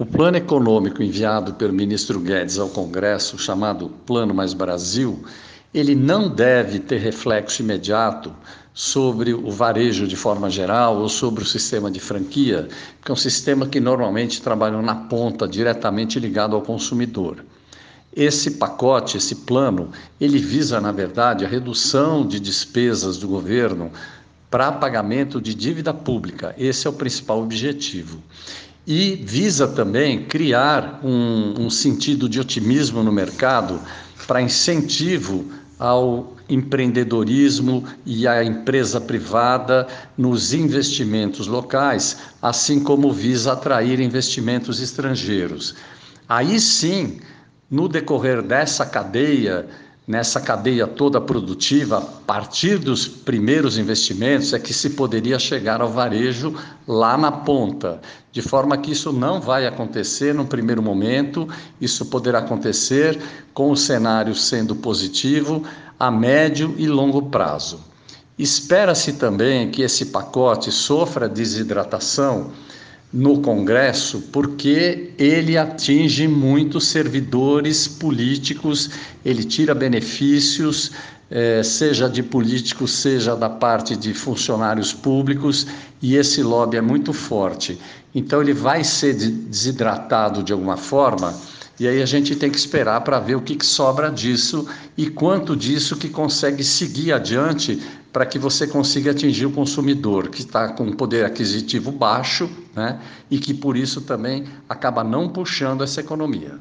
O plano econômico enviado pelo ministro Guedes ao Congresso, chamado Plano Mais Brasil, ele não deve ter reflexo imediato sobre o varejo de forma geral ou sobre o sistema de franquia, que é um sistema que normalmente trabalha na ponta, diretamente ligado ao consumidor. Esse pacote, esse plano, ele visa, na verdade, a redução de despesas do governo para pagamento de dívida pública. Esse é o principal objetivo e visa também criar um, um sentido de otimismo no mercado para incentivo ao empreendedorismo e à empresa privada nos investimentos locais, assim como visa atrair investimentos estrangeiros. Aí sim, no decorrer dessa cadeia, nessa cadeia toda produtiva, a partir dos primeiros investimentos, é que se poderia chegar ao varejo lá na ponta, de forma que isso não vai acontecer no primeiro momento, isso poderá acontecer com o cenário sendo positivo a médio e longo prazo. Espera-se também que esse pacote sofra desidratação no Congresso porque ele atinge muitos servidores políticos, ele tira benefícios, eh, seja de políticos, seja da parte de funcionários públicos, e esse lobby é muito forte. Então, ele vai ser desidratado de alguma forma. E aí a gente tem que esperar para ver o que, que, sobra disso e quanto disso que consegue seguir adiante para que você consiga atingir o consumidor que está com um poder aquisitivo baixo né, e que por isso também acaba não puxando essa economia.